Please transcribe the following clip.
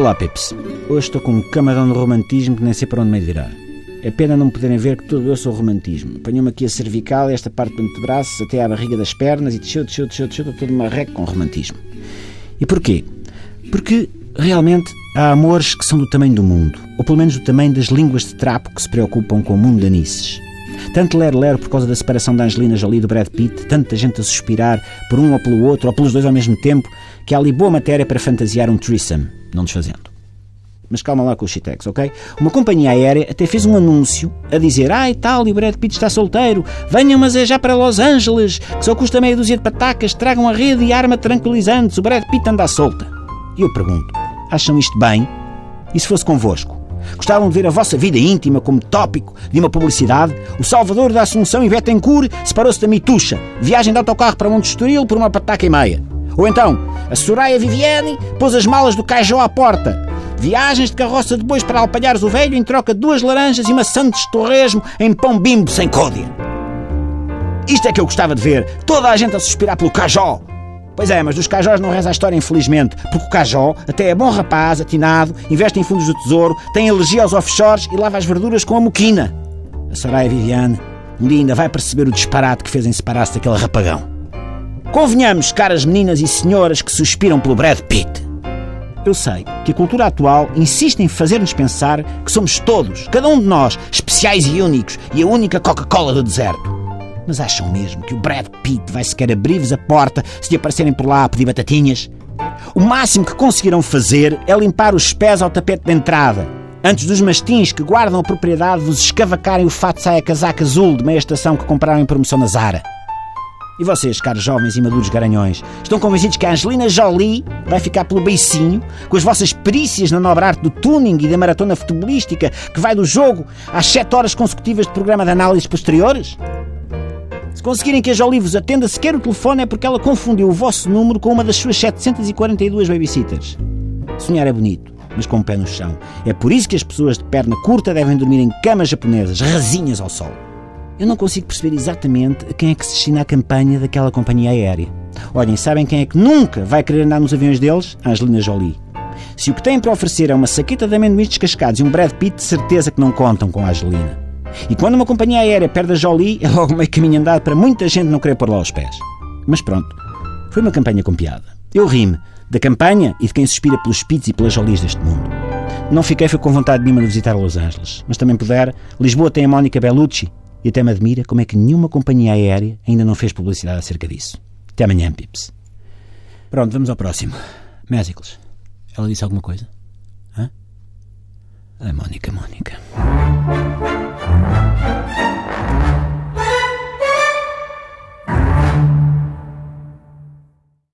Olá, Pips. Hoje estou com um camarão de romantismo que nem sei para onde me virar. É pena não poderem ver que tudo eu sou romantismo. Apanhou-me aqui a cervical, esta parte do antebraço, até à barriga das pernas e desceu, desceu, desceu, desceu, estou todo marreco com romantismo. E porquê? Porque realmente há amores que são do tamanho do mundo, ou pelo menos do tamanho das línguas de trapo que se preocupam com o mundo de anices. Tanto ler-ler por causa da separação da Angelina Jolie e do Brad Pitt, tanta gente a suspirar por um ou pelo outro, ou pelos dois ao mesmo tempo, que há ali boa matéria para fantasiar um threesome, não desfazendo. Mas calma lá com o Shitex, ok? Uma companhia aérea até fez um anúncio a dizer ai tal, e o Brad Pitt está solteiro, venham mas é já para Los Angeles, que só custa meia dúzia de patacas, tragam a rede e arma tranquilizantes, o Brad Pitt anda à solta. E eu pergunto, acham isto bem? E se fosse convosco? Gostavam de ver a vossa vida íntima como tópico de uma publicidade? O Salvador da Assunção e Betancourt separou-se da Mitucha. Viagem de autocarro para Monte Estoril por uma pataca e meia. Ou então, a Soraya Viviane pôs as malas do Cajó à porta. Viagens de carroça de bois para alpalhares o velho em troca de duas laranjas e maçã de torresmo em pão bimbo sem códia. Isto é que eu gostava de ver. Toda a gente a suspirar pelo Cajó. Pois é, mas dos Cajós não reza a história, infelizmente, porque o Cajó até é bom rapaz, atinado, investe em fundos do tesouro, tem alergia aos offshores e lava as verduras com a moquina. A Soraya Viviane um dia ainda vai perceber o disparate que fez em separar-se daquele rapagão. Convenhamos, caras meninas e senhoras que suspiram pelo Brad Pitt. Eu sei que a cultura atual insiste em fazer-nos pensar que somos todos, cada um de nós, especiais e únicos e a única Coca-Cola do deserto. Mas acham mesmo que o Brad Pitt vai sequer abrir-vos a porta se lhe aparecerem por lá a pedir batatinhas? O máximo que conseguirão fazer é limpar os pés ao tapete de entrada, antes dos mastins que guardam a propriedade vos escavacarem o fato saia casaca azul de meia estação que compraram em promoção na Zara. E vocês, caros jovens e maduros garanhões, estão convencidos que a Angelina Jolie vai ficar pelo beicinho com as vossas perícias na nobre arte do tuning e da maratona futebolística que vai do jogo às 7 horas consecutivas de programa de análises posteriores? Se conseguirem que a Jolie vos atenda sequer o telefone é porque ela confundiu o vosso número com uma das suas 742 babysitters. Sonhar é bonito, mas com o pé no chão. É por isso que as pessoas de perna curta devem dormir em camas japonesas, rasinhas ao sol. Eu não consigo perceber exatamente a quem é que se destina a campanha daquela companhia aérea. Olhem, sabem quem é que nunca vai querer andar nos aviões deles? Angelina Jolie. Se o que têm para oferecer é uma saqueta de amendoins descascados e um Brad Pitt, de certeza que não contam com a Angelina. E quando uma companhia aérea perde a Jolie, é logo meio caminho andado para muita gente não querer pôr lá os pés. Mas pronto, foi uma campanha com piada. Eu ri-me da campanha e de quem suspira pelos Pits e pelas Jolies deste mundo. Não fiquei foi com vontade nenhuma de visitar Los Angeles, mas também puder, Lisboa tem a Mónica Bellucci e até me admira como é que nenhuma companhia aérea ainda não fez publicidade acerca disso. Até amanhã, Pips. Pronto, vamos ao próximo. Mésicles. Ela disse alguma coisa? Hã? Mónica, Mónica.